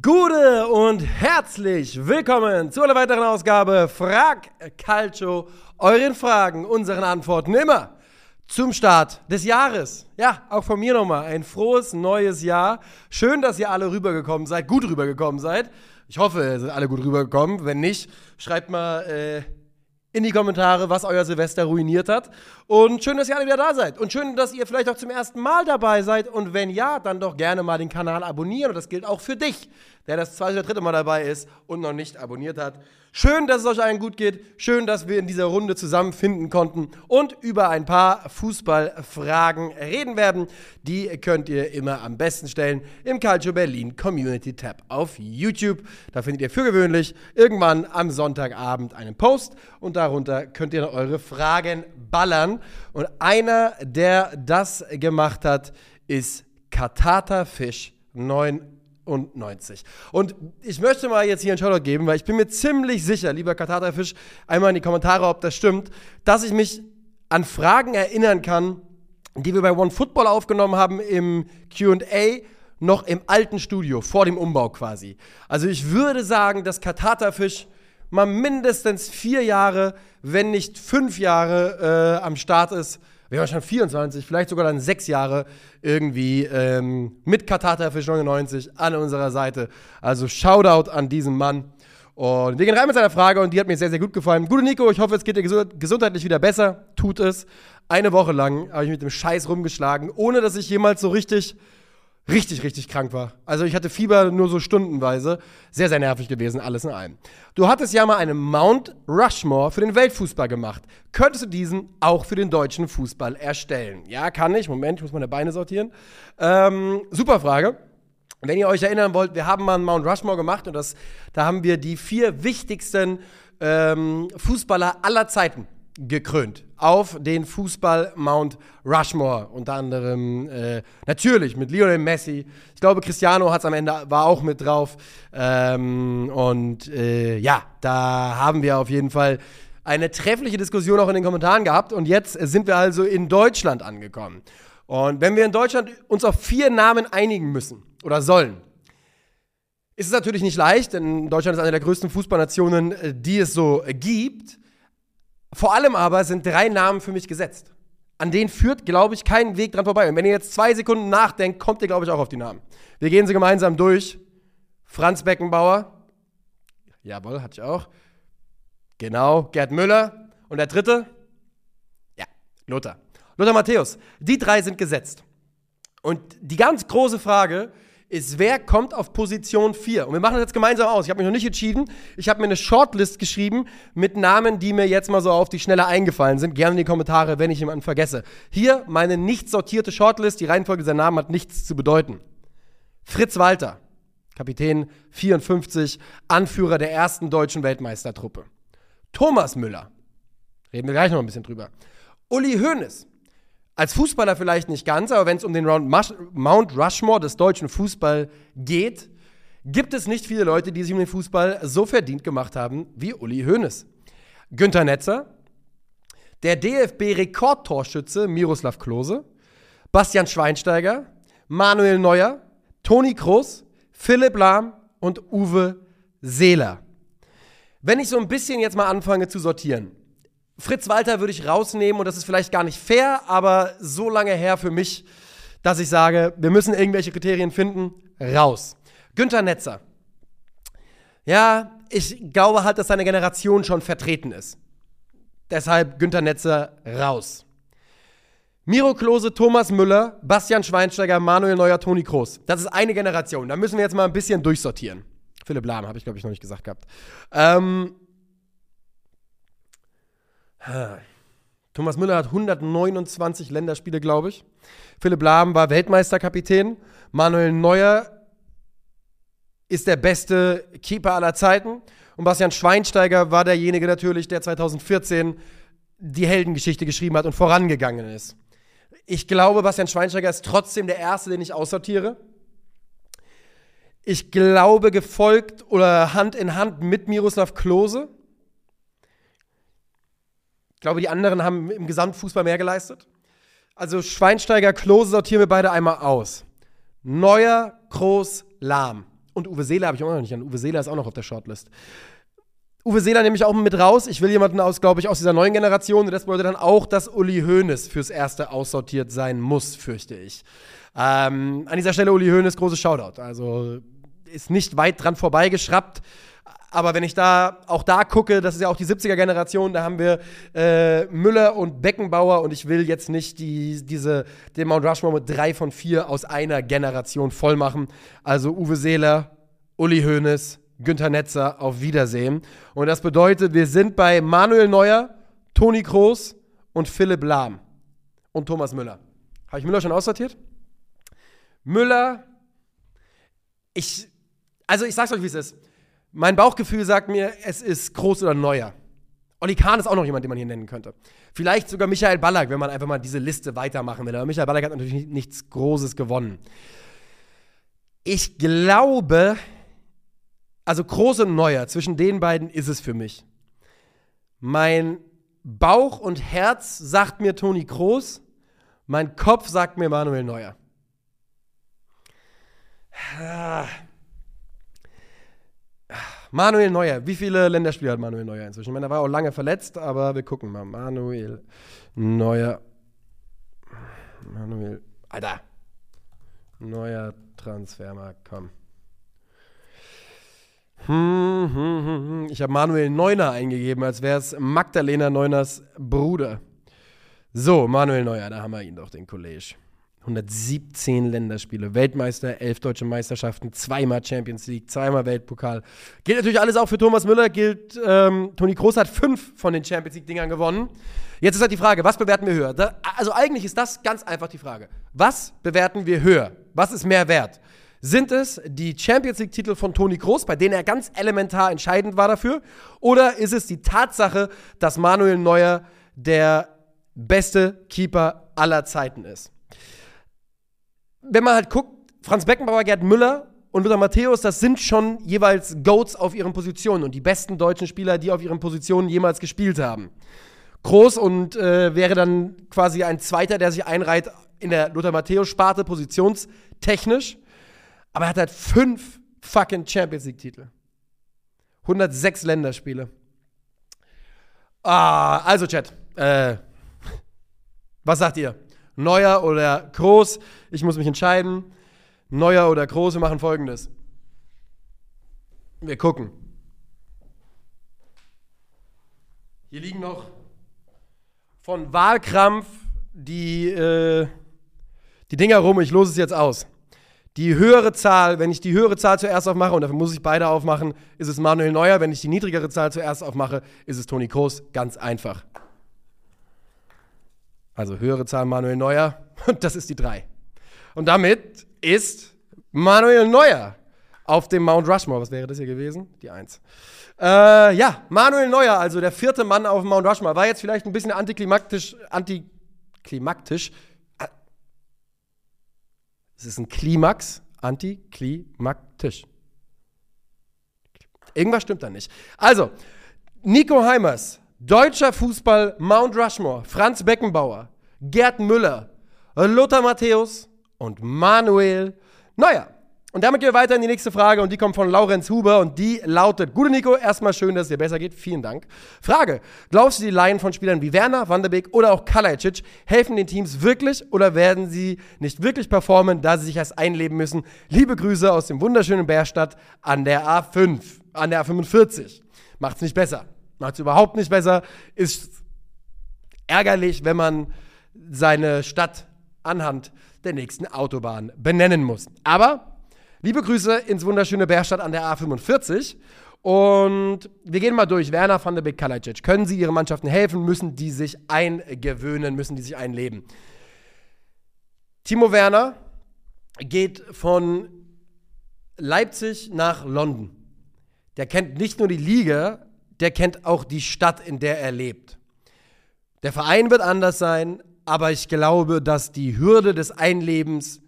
Gute und herzlich willkommen zu einer weiteren Ausgabe Frag Calcio. Euren Fragen, unseren Antworten immer zum Start des Jahres. Ja, auch von mir nochmal ein frohes neues Jahr. Schön, dass ihr alle rübergekommen seid, gut rübergekommen seid. Ich hoffe, ihr seid alle gut rübergekommen. Wenn nicht, schreibt mal äh, in die Kommentare, was euer Silvester ruiniert hat. Und schön, dass ihr alle wieder da seid. Und schön, dass ihr vielleicht auch zum ersten Mal dabei seid. Und wenn ja, dann doch gerne mal den Kanal abonnieren. Und das gilt auch für dich, der das zweite oder dritte Mal dabei ist und noch nicht abonniert hat. Schön, dass es euch allen gut geht. Schön, dass wir in dieser Runde zusammenfinden konnten und über ein paar Fußballfragen reden werden. Die könnt ihr immer am besten stellen im Calcio Berlin Community Tab auf YouTube. Da findet ihr für gewöhnlich irgendwann am Sonntagabend einen Post und darunter könnt ihr eure Fragen ballern. Und einer, der das gemacht hat, ist Katata Fish 9 und 90. Und ich möchte mal jetzt hier einen Shoutout geben, weil ich bin mir ziemlich sicher, lieber Katata Fisch, einmal in die Kommentare, ob das stimmt, dass ich mich an Fragen erinnern kann, die wir bei One Football aufgenommen haben im QA, noch im alten Studio, vor dem Umbau quasi. Also ich würde sagen, dass Katata Fisch mal mindestens vier Jahre, wenn nicht fünf Jahre äh, am Start ist wir waren schon 24, vielleicht sogar dann sechs Jahre irgendwie ähm, mit Katata Fisch 99 an unserer Seite. Also Shoutout an diesen Mann. Und wir gehen rein mit seiner Frage und die hat mir sehr, sehr gut gefallen. Gute Nico, ich hoffe, es geht dir gesundheitlich wieder besser. Tut es. Eine Woche lang habe ich mit dem Scheiß rumgeschlagen, ohne dass ich jemals so richtig richtig, richtig krank war. Also ich hatte Fieber nur so stundenweise. Sehr, sehr nervig gewesen, alles in allem. Du hattest ja mal einen Mount Rushmore für den Weltfußball gemacht. Könntest du diesen auch für den deutschen Fußball erstellen? Ja, kann ich. Moment, ich muss meine Beine sortieren. Ähm, super Frage. Wenn ihr euch erinnern wollt, wir haben mal einen Mount Rushmore gemacht und das, da haben wir die vier wichtigsten ähm, Fußballer aller Zeiten gekrönt auf den Fußball Mount Rushmore. Unter anderem äh, natürlich mit Lionel Messi. Ich glaube, Cristiano hat es am Ende war auch mit drauf. Ähm, und äh, ja, da haben wir auf jeden Fall eine treffliche Diskussion auch in den Kommentaren gehabt. Und jetzt sind wir also in Deutschland angekommen. Und wenn wir in Deutschland uns auf vier Namen einigen müssen oder sollen, ist es natürlich nicht leicht, denn Deutschland ist eine der größten Fußballnationen, äh, die es so gibt. Vor allem aber sind drei Namen für mich gesetzt. An denen führt, glaube ich, kein Weg dran vorbei. Und wenn ihr jetzt zwei Sekunden nachdenkt, kommt ihr, glaube ich, auch auf die Namen. Wir gehen sie gemeinsam durch. Franz Beckenbauer. Jawohl, hatte ich auch. Genau, Gerd Müller. Und der dritte? Ja, Lothar. Lothar Matthäus. Die drei sind gesetzt. Und die ganz große Frage ist, wer kommt auf Position 4? Und wir machen das jetzt gemeinsam aus. Ich habe mich noch nicht entschieden. Ich habe mir eine Shortlist geschrieben mit Namen, die mir jetzt mal so auf die Schnelle eingefallen sind. Gerne in die Kommentare, wenn ich jemanden vergesse. Hier meine nicht sortierte Shortlist. Die Reihenfolge dieser Namen hat nichts zu bedeuten. Fritz Walter, Kapitän 54, Anführer der ersten deutschen Weltmeistertruppe. Thomas Müller, reden wir gleich noch ein bisschen drüber. Uli Hoeneß, als Fußballer vielleicht nicht ganz, aber wenn es um den Mount Rushmore des deutschen Fußball geht, gibt es nicht viele Leute, die sich um den Fußball so verdient gemacht haben wie Uli Hoeneß. Günter Netzer, der DFB-Rekordtorschütze Miroslav Klose, Bastian Schweinsteiger, Manuel Neuer, Toni Kroos, Philipp Lahm und Uwe Seeler. Wenn ich so ein bisschen jetzt mal anfange zu sortieren, Fritz Walter würde ich rausnehmen und das ist vielleicht gar nicht fair, aber so lange her für mich, dass ich sage, wir müssen irgendwelche Kriterien finden, raus. Günther Netzer. Ja, ich glaube halt, dass seine Generation schon vertreten ist. Deshalb Günther Netzer raus. Miro Klose, Thomas Müller, Bastian Schweinsteiger, Manuel Neuer, Toni Kroos. Das ist eine Generation. Da müssen wir jetzt mal ein bisschen durchsortieren. Philipp Lahm habe ich, glaube ich, noch nicht gesagt gehabt. Ähm, Thomas Müller hat 129 Länderspiele, glaube ich. Philipp Lahm war Weltmeisterkapitän. Manuel Neuer ist der beste Keeper aller Zeiten. Und Bastian Schweinsteiger war derjenige natürlich, der 2014 die Heldengeschichte geschrieben hat und vorangegangen ist. Ich glaube, Bastian Schweinsteiger ist trotzdem der Erste, den ich aussortiere. Ich glaube, gefolgt oder Hand in Hand mit Miroslav Klose glaube, die anderen haben im Gesamtfußball mehr geleistet. Also Schweinsteiger, Klose sortieren wir beide einmal aus. Neuer, Groß, Lahm. Und Uwe Seeler habe ich auch noch nicht an. Uwe Seeler ist auch noch auf der Shortlist. Uwe Seeler nehme ich auch mit raus. Ich will jemanden aus, glaube ich, aus dieser neuen Generation. Und das bedeutet dann auch, dass Uli Hoeneß fürs Erste aussortiert sein muss, fürchte ich. Ähm, an dieser Stelle Uli Hoeneß, großes Shoutout. Also ist nicht weit dran vorbeigeschraubt. Aber wenn ich da auch da gucke, das ist ja auch die 70er-Generation, da haben wir äh, Müller und Beckenbauer und ich will jetzt nicht die, diese, den Mount Rushmore mit drei von vier aus einer Generation voll machen. Also Uwe Seeler, Uli Hoeneß, Günther Netzer, auf Wiedersehen. Und das bedeutet, wir sind bei Manuel Neuer, Toni Kroos und Philipp Lahm und Thomas Müller. Habe ich Müller schon aussortiert? Müller, ich, also ich sag's euch, wie es ist. Mein Bauchgefühl sagt mir, es ist Groß oder Neuer. Olli Kahn ist auch noch jemand, den man hier nennen könnte. Vielleicht sogar Michael Ballack, wenn man einfach mal diese Liste weitermachen will. Aber Michael Ballack hat natürlich nichts Großes gewonnen. Ich glaube, also Groß und Neuer, zwischen den beiden ist es für mich. Mein Bauch und Herz sagt mir Toni Kroos, mein Kopf sagt mir Manuel Neuer. Manuel Neuer, wie viele Länderspiele hat Manuel Neuer inzwischen? Ich meine, er war auch lange verletzt, aber wir gucken mal. Manuel Neuer. Manuel. Alter. Neuer Transfermarkt, komm. Hm, hm, hm. Ich habe Manuel Neuner eingegeben, als wäre es Magdalena Neuners Bruder. So, Manuel Neuer, da haben wir ihn doch, den Kollege. 117 Länderspiele, Weltmeister, 11 deutsche Meisterschaften, zweimal Champions League, zweimal Weltpokal. Gilt natürlich alles auch für Thomas Müller, gilt, ähm, Toni Kroos hat fünf von den Champions League-Dingern gewonnen. Jetzt ist halt die Frage, was bewerten wir höher? Da, also eigentlich ist das ganz einfach die Frage. Was bewerten wir höher? Was ist mehr wert? Sind es die Champions League-Titel von Toni Kroos, bei denen er ganz elementar entscheidend war dafür? Oder ist es die Tatsache, dass Manuel Neuer der beste Keeper aller Zeiten ist? Wenn man halt guckt, Franz Beckenbauer, Gerd Müller und Lothar Matthäus, das sind schon jeweils Goats auf ihren Positionen und die besten deutschen Spieler, die auf ihren Positionen jemals gespielt haben. Groß und äh, wäre dann quasi ein Zweiter, der sich einreiht in der Lothar Matthäus-Sparte positionstechnisch. Aber er hat halt fünf fucking Champions League-Titel. 106 Länderspiele. Ah, also Chat. Äh, was sagt ihr? Neuer oder Groß? Ich muss mich entscheiden. Neuer oder Groß? Wir machen folgendes. Wir gucken. Hier liegen noch von Wahlkrampf die, äh, die Dinger rum. Ich lose es jetzt aus. Die höhere Zahl, wenn ich die höhere Zahl zuerst aufmache, und dafür muss ich beide aufmachen, ist es Manuel Neuer. Wenn ich die niedrigere Zahl zuerst aufmache, ist es Toni Kroos. Ganz einfach. Also höhere Zahl Manuel Neuer. Und das ist die 3. Und damit ist Manuel Neuer auf dem Mount Rushmore. Was wäre das hier gewesen? Die 1. Äh, ja, Manuel Neuer, also der vierte Mann auf dem Mount Rushmore. War jetzt vielleicht ein bisschen antiklimaktisch, antiklimaktisch, es ist ein Klimax, antiklimaktisch. Irgendwas stimmt da nicht. Also, Nico Heimers, deutscher Fußball, Mount Rushmore, Franz Beckenbauer, Gerd Müller, Lothar Matthäus und Manuel Neuer. Und damit gehen wir weiter in die nächste Frage und die kommt von Laurenz Huber und die lautet: Gute Nico, erstmal schön, dass es dir besser geht. Vielen Dank. Frage: Glaubst du, die Laien von Spielern wie Werner, Wanderbeek oder auch Kalajdzic helfen den Teams wirklich oder werden sie nicht wirklich performen, da sie sich erst einleben müssen? Liebe Grüße aus dem wunderschönen Bärstadt an der A5, an der A45. Macht's nicht besser. Macht's überhaupt nicht besser. Ist ärgerlich, wenn man seine Stadt anhand der nächsten Autobahn benennen muss. Aber Liebe Grüße ins wunderschöne Bärstadt an der A45. Und wir gehen mal durch. Werner van der Beek, Kalajic. Können sie ihren Mannschaften helfen? Müssen die sich eingewöhnen? Müssen die sich einleben? Timo Werner geht von Leipzig nach London. Der kennt nicht nur die Liga, der kennt auch die Stadt, in der er lebt. Der Verein wird anders sein, aber ich glaube, dass die Hürde des Einlebens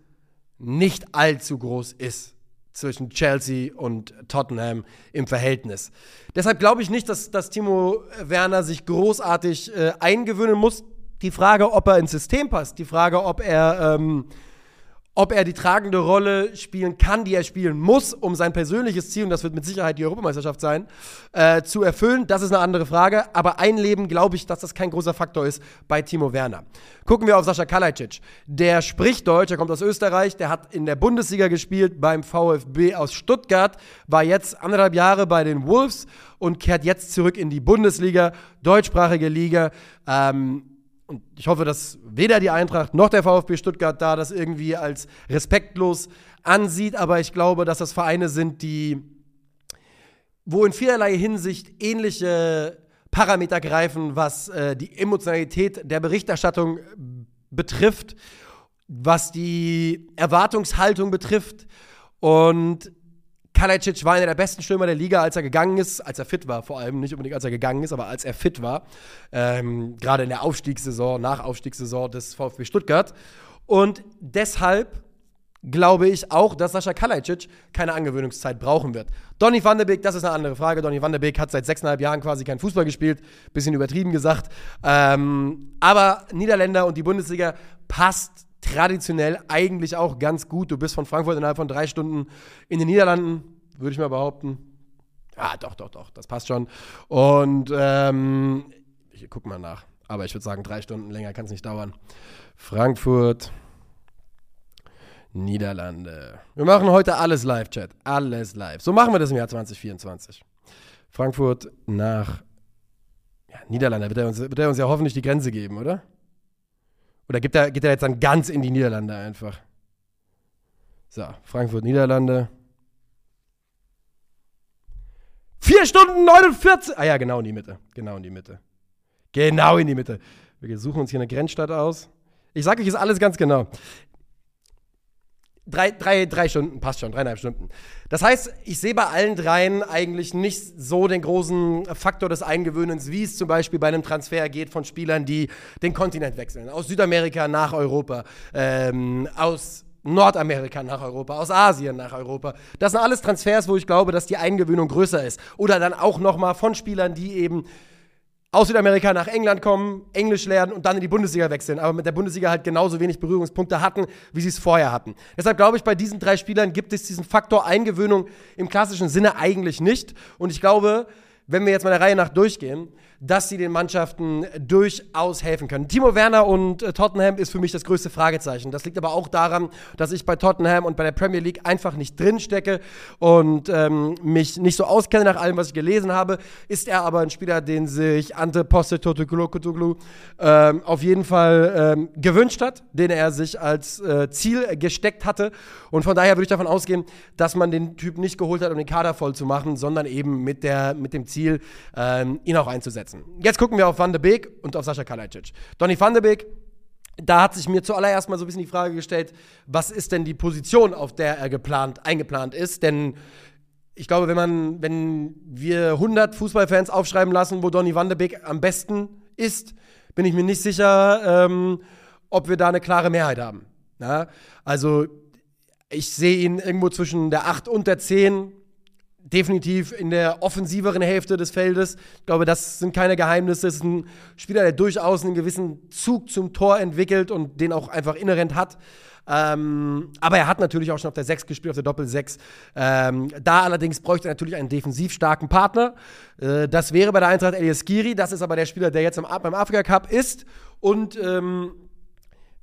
nicht allzu groß ist zwischen Chelsea und Tottenham im Verhältnis. Deshalb glaube ich nicht, dass, dass Timo Werner sich großartig äh, eingewöhnen muss. Die Frage, ob er ins System passt, die Frage, ob er, ähm, ob er die tragende Rolle spielen kann, die er spielen muss, um sein persönliches Ziel, und das wird mit Sicherheit die Europameisterschaft sein, äh, zu erfüllen. Das ist eine andere Frage. Aber einleben, glaube ich, dass das kein großer Faktor ist bei Timo Werner. Gucken wir auf Sascha Kalajdzic. Der spricht Deutsch, er kommt aus Österreich, der hat in der Bundesliga gespielt beim VfB aus Stuttgart, war jetzt anderthalb Jahre bei den Wolves und kehrt jetzt zurück in die Bundesliga, deutschsprachige Liga. Ähm, und ich hoffe, dass weder die Eintracht noch der VfB Stuttgart da das irgendwie als respektlos ansieht, aber ich glaube, dass das Vereine sind, die, wo in vielerlei Hinsicht ähnliche Parameter greifen, was äh, die Emotionalität der Berichterstattung betrifft, was die Erwartungshaltung betrifft. Und Kalajdzic war einer der besten Stürmer der Liga, als er gegangen ist, als er fit war, vor allem nicht unbedingt als er gegangen ist, aber als er fit war. Ähm, Gerade in der Aufstiegssaison, nach Aufstiegssaison des VfB Stuttgart. Und deshalb glaube ich auch, dass Sascha Kalajdzic keine Angewöhnungszeit brauchen wird. Donny van de Beek, das ist eine andere Frage. Donny van de Beek hat seit sechseinhalb Jahren quasi keinen Fußball gespielt. Bisschen übertrieben gesagt. Ähm, aber Niederländer und die Bundesliga passt traditionell eigentlich auch ganz gut. Du bist von Frankfurt innerhalb von drei Stunden in den Niederlanden, würde ich mal behaupten. Ja, doch, doch, doch, das passt schon. Und ähm, ich gucke mal nach. Aber ich würde sagen, drei Stunden länger kann es nicht dauern. Frankfurt, Niederlande. Wir machen heute alles live, Chat. Alles live. So machen wir das im Jahr 2024. Frankfurt nach ja, Niederlande. Wird er, uns, wird er uns ja hoffentlich die Grenze geben, oder? Oder geht er, geht er jetzt dann ganz in die Niederlande einfach? So, Frankfurt, Niederlande. Vier Stunden 49. Ah ja, genau in die Mitte. Genau in die Mitte. Genau in die Mitte. Wir suchen uns hier eine Grenzstadt aus. Ich sage euch jetzt alles ganz genau. Drei, drei, drei Stunden, passt schon, dreieinhalb Stunden. Das heißt, ich sehe bei allen dreien eigentlich nicht so den großen Faktor des Eingewöhnens, wie es zum Beispiel bei einem Transfer geht von Spielern, die den Kontinent wechseln. Aus Südamerika nach Europa, ähm, aus Nordamerika nach Europa, aus Asien nach Europa. Das sind alles Transfers, wo ich glaube, dass die Eingewöhnung größer ist. Oder dann auch nochmal von Spielern, die eben aus Südamerika nach England kommen, Englisch lernen und dann in die Bundesliga wechseln, aber mit der Bundesliga halt genauso wenig Berührungspunkte hatten, wie sie es vorher hatten. Deshalb glaube ich, bei diesen drei Spielern gibt es diesen Faktor Eingewöhnung im klassischen Sinne eigentlich nicht. Und ich glaube, wenn wir jetzt mal der Reihe nach durchgehen, dass sie den Mannschaften durchaus helfen können. Timo Werner und äh, Tottenham ist für mich das größte Fragezeichen. Das liegt aber auch daran, dass ich bei Tottenham und bei der Premier League einfach nicht drin stecke und ähm, mich nicht so auskenne nach allem, was ich gelesen habe. Ist er aber ein Spieler, den sich Ante Postecoglou ähm, auf jeden Fall ähm, gewünscht hat, den er sich als äh, Ziel gesteckt hatte. Und von daher würde ich davon ausgehen, dass man den Typ nicht geholt hat, um den Kader voll zu machen, sondern eben mit, der, mit dem Ziel, ähm, ihn auch einzusetzen setzen. Jetzt gucken wir auf Van de Beek und auf Sascha Kalajdzic. Donny Van de Beek, da hat sich mir zuallererst mal so ein bisschen die Frage gestellt, was ist denn die Position, auf der er geplant, eingeplant ist? Denn ich glaube, wenn man, wenn wir 100 Fußballfans aufschreiben lassen, wo Donny Van de Beek am besten ist, bin ich mir nicht sicher, ähm, ob wir da eine klare Mehrheit haben. Ja? Also ich sehe ihn irgendwo zwischen der 8 und der 10 definitiv in der offensiveren Hälfte des Feldes. Ich glaube, das sind keine Geheimnisse. Es ist ein Spieler, der durchaus einen gewissen Zug zum Tor entwickelt und den auch einfach inhärent hat. Ähm, aber er hat natürlich auch schon auf der 6 gespielt, auf der Doppel-6. Ähm, da allerdings bräuchte er natürlich einen defensiv starken Partner. Äh, das wäre bei der Eintracht Elias Giri. Das ist aber der Spieler, der jetzt im, beim Afrika Cup ist. Und ähm,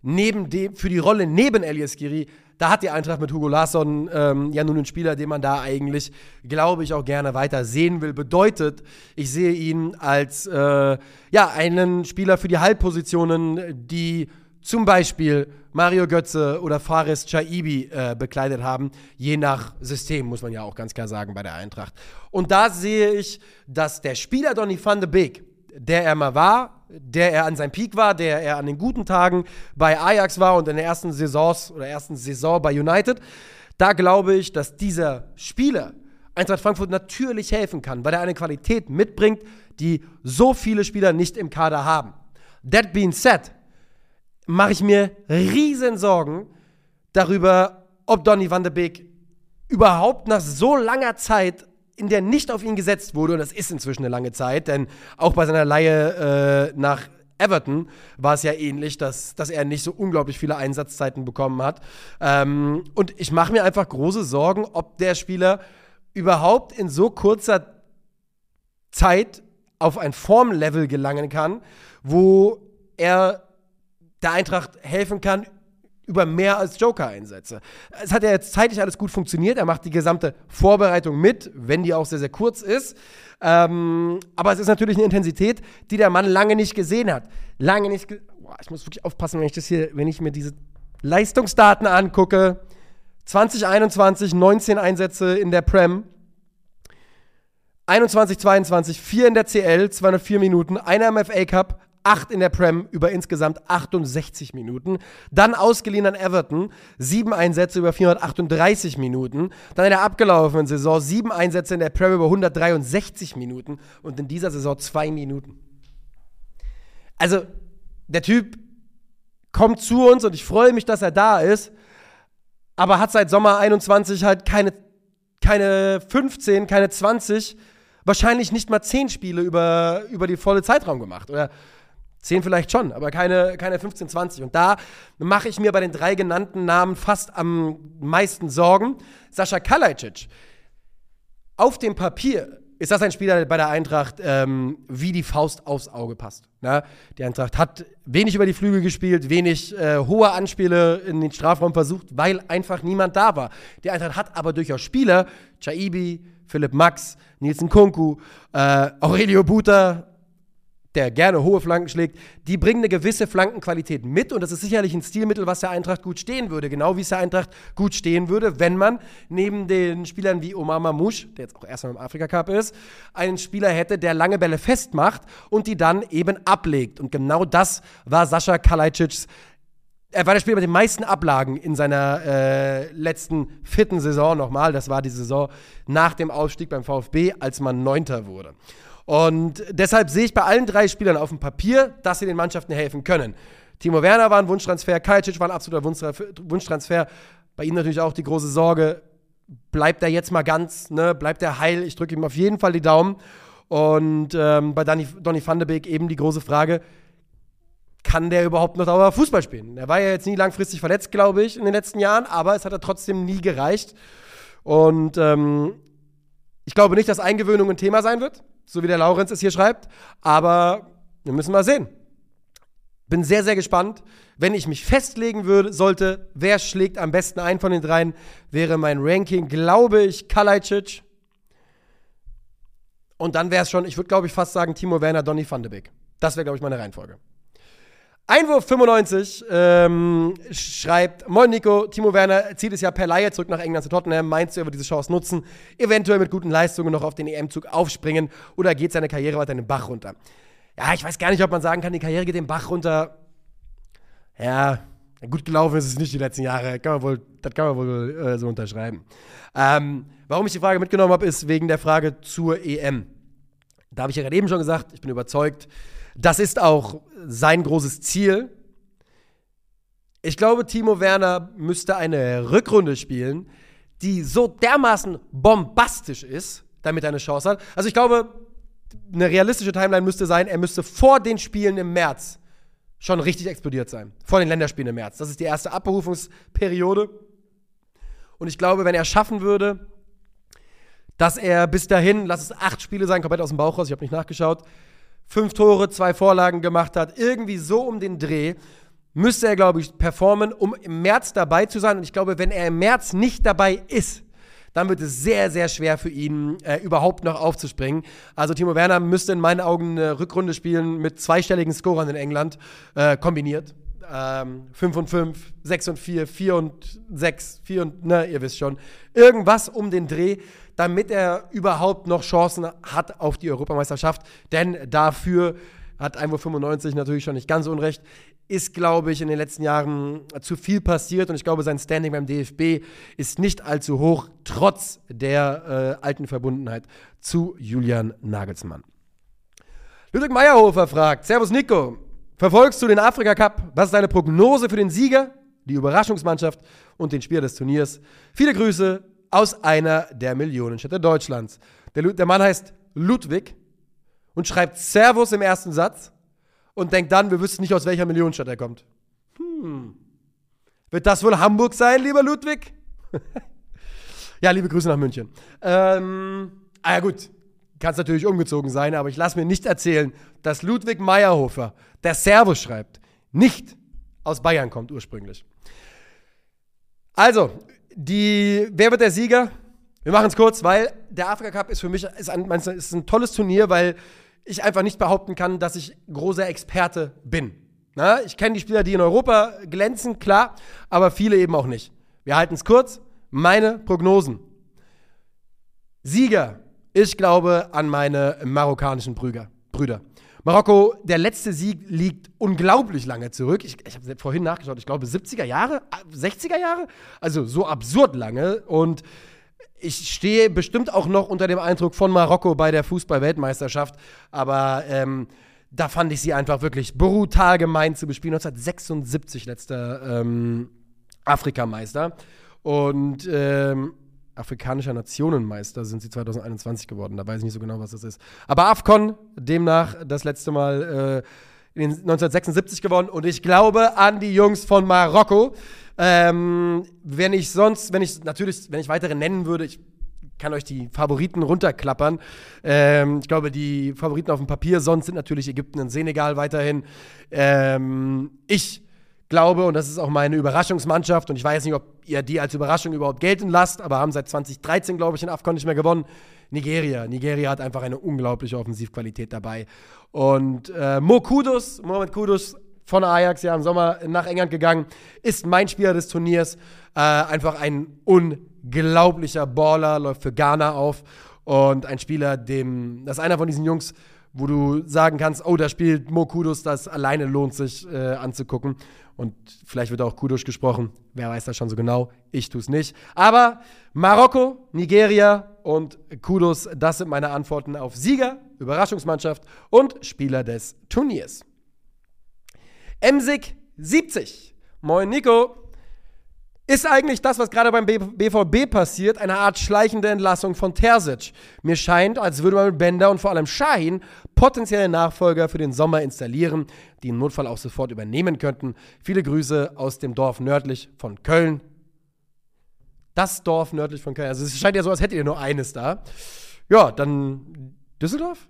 neben dem, für die Rolle neben Elias Giri da hat die Eintracht mit Hugo Larsson ähm, ja nun einen Spieler, den man da eigentlich, glaube ich, auch gerne weiter sehen will. Bedeutet, ich sehe ihn als äh, ja, einen Spieler für die Halbpositionen, die zum Beispiel Mario Götze oder Faris Chaibi äh, bekleidet haben, je nach System, muss man ja auch ganz klar sagen, bei der Eintracht. Und da sehe ich, dass der Spieler Donny van de Beek, der er mal war, der er an seinem Peak war, der er an den guten Tagen bei Ajax war und in der ersten Saisons oder ersten Saison bei United. Da glaube ich, dass dieser Spieler Eintracht Frankfurt natürlich helfen kann, weil er eine Qualität mitbringt, die so viele Spieler nicht im Kader haben. That being said, mache ich mir riesen Sorgen darüber, ob Donny van de Beek überhaupt nach so langer Zeit in der nicht auf ihn gesetzt wurde, und das ist inzwischen eine lange Zeit, denn auch bei seiner Leihe äh, nach Everton war es ja ähnlich, dass, dass er nicht so unglaublich viele Einsatzzeiten bekommen hat. Ähm, und ich mache mir einfach große Sorgen, ob der Spieler überhaupt in so kurzer Zeit auf ein Formlevel gelangen kann, wo er der Eintracht helfen kann, über mehr als Joker-Einsätze. Es hat ja jetzt zeitlich alles gut funktioniert. Er macht die gesamte Vorbereitung mit, wenn die auch sehr, sehr kurz ist. Ähm, aber es ist natürlich eine Intensität, die der Mann lange nicht gesehen hat. Lange nicht. Ge Boah, ich muss wirklich aufpassen, wenn ich das hier, wenn ich mir diese Leistungsdaten angucke. 2021 19 Einsätze in der Prem. 21, 22, 4 in der CL, 204 Minuten, einer im FA Cup, 8 in der Prem über insgesamt 68 Minuten. Dann ausgeliehen an Everton, 7 Einsätze über 438 Minuten. Dann in der abgelaufenen Saison 7 Einsätze in der Prem über 163 Minuten und in dieser Saison 2 Minuten. Also, der Typ kommt zu uns und ich freue mich, dass er da ist, aber hat seit Sommer 21 halt keine, keine 15, keine 20 wahrscheinlich nicht mal 10 Spiele über, über die volle Zeitraum gemacht. Oder 10 vielleicht schon, aber keine, keine 15, 20. Und da mache ich mir bei den drei genannten Namen fast am meisten Sorgen. Sascha Kalajdzic. Auf dem Papier ist das ein Spieler der bei der Eintracht ähm, wie die Faust aufs Auge passt. Ne? Die Eintracht hat wenig über die Flügel gespielt, wenig äh, hohe Anspiele in den Strafraum versucht, weil einfach niemand da war. Die Eintracht hat aber durchaus Spieler, Chaibi, Philipp Max, Nielsen Kunku, äh, Aurelio Buta, der gerne hohe Flanken schlägt, die bringen eine gewisse Flankenqualität mit und das ist sicherlich ein Stilmittel, was der Eintracht gut stehen würde. Genau wie es der Eintracht gut stehen würde, wenn man neben den Spielern wie Omar Mamouche, der jetzt auch erstmal im Afrika Cup ist, einen Spieler hätte, der lange Bälle festmacht und die dann eben ablegt. Und genau das war Sascha Kalajdzics er war der Spieler mit den meisten Ablagen in seiner äh, letzten vierten Saison nochmal. Das war die Saison nach dem Aufstieg beim VfB, als man Neunter wurde. Und deshalb sehe ich bei allen drei Spielern auf dem Papier, dass sie den Mannschaften helfen können. Timo Werner war ein Wunschtransfer, Kalcic war ein absoluter Wunschtransfer. Bei ihm natürlich auch die große Sorge, bleibt er jetzt mal ganz, ne? bleibt er heil? Ich drücke ihm auf jeden Fall die Daumen. Und ähm, bei Danny, Donny van de Beek eben die große Frage, kann der überhaupt noch Dauer Fußball spielen? Er war ja jetzt nie langfristig verletzt, glaube ich, in den letzten Jahren, aber es hat er trotzdem nie gereicht. Und ähm, ich glaube nicht, dass Eingewöhnung ein Thema sein wird so wie der Laurenz es hier schreibt. Aber wir müssen mal sehen. Bin sehr, sehr gespannt. Wenn ich mich festlegen würde, sollte, wer schlägt am besten ein von den dreien, wäre mein Ranking, glaube ich, Kalajdzic. Und dann wäre es schon, ich würde glaube ich fast sagen, Timo Werner, Donny van de Beek. Das wäre, glaube ich, meine Reihenfolge. Einwurf 95 ähm, schreibt: Moin Nico, Timo Werner zieht es ja per Laie zurück nach England zu Tottenham. Meinst du, er wird diese Chance nutzen? Eventuell mit guten Leistungen noch auf den EM-Zug aufspringen oder geht seine Karriere weiter den Bach runter? Ja, ich weiß gar nicht, ob man sagen kann, die Karriere geht den Bach runter. Ja, gut gelaufen ist es nicht die letzten Jahre. Kann man wohl, das kann man wohl äh, so unterschreiben. Ähm, warum ich die Frage mitgenommen habe, ist wegen der Frage zur EM. Da habe ich ja gerade eben schon gesagt, ich bin überzeugt, das ist auch sein großes Ziel. Ich glaube, Timo Werner müsste eine Rückrunde spielen, die so dermaßen bombastisch ist, damit er eine Chance hat. Also ich glaube, eine realistische Timeline müsste sein, er müsste vor den Spielen im März schon richtig explodiert sein. Vor den Länderspielen im März. Das ist die erste Abberufungsperiode. Und ich glaube, wenn er schaffen würde, dass er bis dahin, lass es acht Spiele sein, komplett aus dem Bauch raus, ich habe nicht nachgeschaut, fünf Tore, zwei Vorlagen gemacht hat, irgendwie so um den Dreh, müsste er, glaube ich, performen, um im März dabei zu sein. Und ich glaube, wenn er im März nicht dabei ist, dann wird es sehr, sehr schwer für ihn, äh, überhaupt noch aufzuspringen. Also Timo Werner müsste in meinen Augen eine Rückrunde spielen mit zweistelligen Scorern in England, äh, kombiniert. 5 und 5, 6 und 4, 4 und 6, 4 und, ne, ihr wisst schon. Irgendwas um den Dreh damit er überhaupt noch Chancen hat auf die Europameisterschaft. Denn dafür hat Einwurf 95 natürlich schon nicht ganz unrecht. Ist, glaube ich, in den letzten Jahren zu viel passiert und ich glaube, sein Standing beim DFB ist nicht allzu hoch, trotz der äh, alten Verbundenheit zu Julian Nagelsmann. Ludwig Meyerhofer fragt: Servus Nico, verfolgst du den Afrika Cup? Was ist deine Prognose für den Sieger, die Überraschungsmannschaft und den Spieler des Turniers? Viele Grüße, aus einer der Millionenstädte Deutschlands. Der, der Mann heißt Ludwig und schreibt Servus im ersten Satz und denkt dann, wir wüssten nicht, aus welcher Millionenstadt er kommt. Hm. Wird das wohl Hamburg sein, lieber Ludwig? ja, liebe Grüße nach München. Ähm, ah ja, gut. Kann es natürlich umgezogen sein, aber ich lasse mir nicht erzählen, dass Ludwig Meyerhofer, der Servus schreibt, nicht aus Bayern kommt ursprünglich. Also, die, wer wird der Sieger? Wir machen es kurz, weil der Afrika Cup ist für mich ist ein, ist ein tolles Turnier, weil ich einfach nicht behaupten kann, dass ich großer Experte bin. Na, ich kenne die Spieler, die in Europa glänzen, klar, aber viele eben auch nicht. Wir halten es kurz. Meine Prognosen. Sieger, ich glaube an meine marokkanischen Brüder. Marokko, der letzte Sieg liegt unglaublich lange zurück. Ich, ich habe vorhin nachgeschaut, ich glaube 70er Jahre, 60er Jahre, also so absurd lange. Und ich stehe bestimmt auch noch unter dem Eindruck von Marokko bei der Fußball-Weltmeisterschaft, aber ähm, da fand ich sie einfach wirklich brutal gemein zu bespielen. 1976 letzter ähm, Afrikameister und ähm, afrikanischer Nationenmeister sind sie 2021 geworden. Da weiß ich nicht so genau, was das ist. Aber AFCON demnach das letzte Mal äh, 1976 gewonnen und ich glaube an die Jungs von Marokko. Ähm, wenn ich sonst, wenn ich natürlich, wenn ich weitere nennen würde, ich kann euch die Favoriten runterklappern. Ähm, ich glaube, die Favoriten auf dem Papier sonst sind natürlich Ägypten und Senegal weiterhin. Ähm, ich glaube, und das ist auch meine Überraschungsmannschaft, und ich weiß nicht, ob ihr die als Überraschung überhaupt gelten lasst, aber haben seit 2013, glaube ich, in AFCON nicht mehr gewonnen. Nigeria. Nigeria hat einfach eine unglaubliche Offensivqualität dabei. Und äh, Mo Kudus, Mohamed Kudus, von Ajax ja im Sommer nach England gegangen, ist mein Spieler des Turniers. Äh, einfach ein unglaublicher Baller, läuft für Ghana auf und ein Spieler, dem, das ist einer von diesen Jungs, wo du sagen kannst, oh, da spielt Mo Kudos, das alleine lohnt sich äh, anzugucken. Und vielleicht wird auch Kudos gesprochen, wer weiß das schon so genau, ich tue es nicht. Aber Marokko, Nigeria und Kudos, das sind meine Antworten auf Sieger, Überraschungsmannschaft und Spieler des Turniers. Emsig 70. Moin Nico. Ist eigentlich das, was gerade beim BVB passiert, eine Art schleichende Entlassung von Terzic? Mir scheint, als würde man mit Bender und vor allem Shahin potenzielle Nachfolger für den Sommer installieren, die im Notfall auch sofort übernehmen könnten. Viele Grüße aus dem Dorf nördlich von Köln. Das Dorf nördlich von Köln. Also es scheint ja so, als hättet ihr nur eines da. Ja, dann Düsseldorf?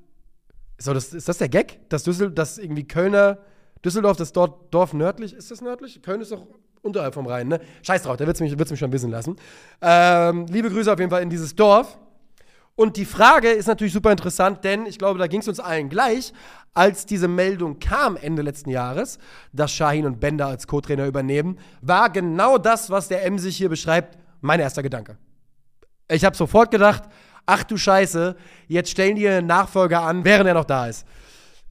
Ist das, ist das der Gag? Dass, Düssel, dass irgendwie Kölner Düsseldorf, das dort Dorf nördlich, ist das nördlich? Köln ist doch unterhalb vom Rhein, ne? Scheiß drauf, der wird es mich, mich schon wissen lassen. Ähm, liebe Grüße auf jeden Fall in dieses Dorf. Und die Frage ist natürlich super interessant, denn ich glaube, da ging es uns allen gleich, als diese Meldung kam Ende letzten Jahres, dass Shahin und Bender als Co-Trainer übernehmen, war genau das, was der M sich hier beschreibt, mein erster Gedanke. Ich habe sofort gedacht, ach du Scheiße, jetzt stellen die einen Nachfolger an, während er noch da ist.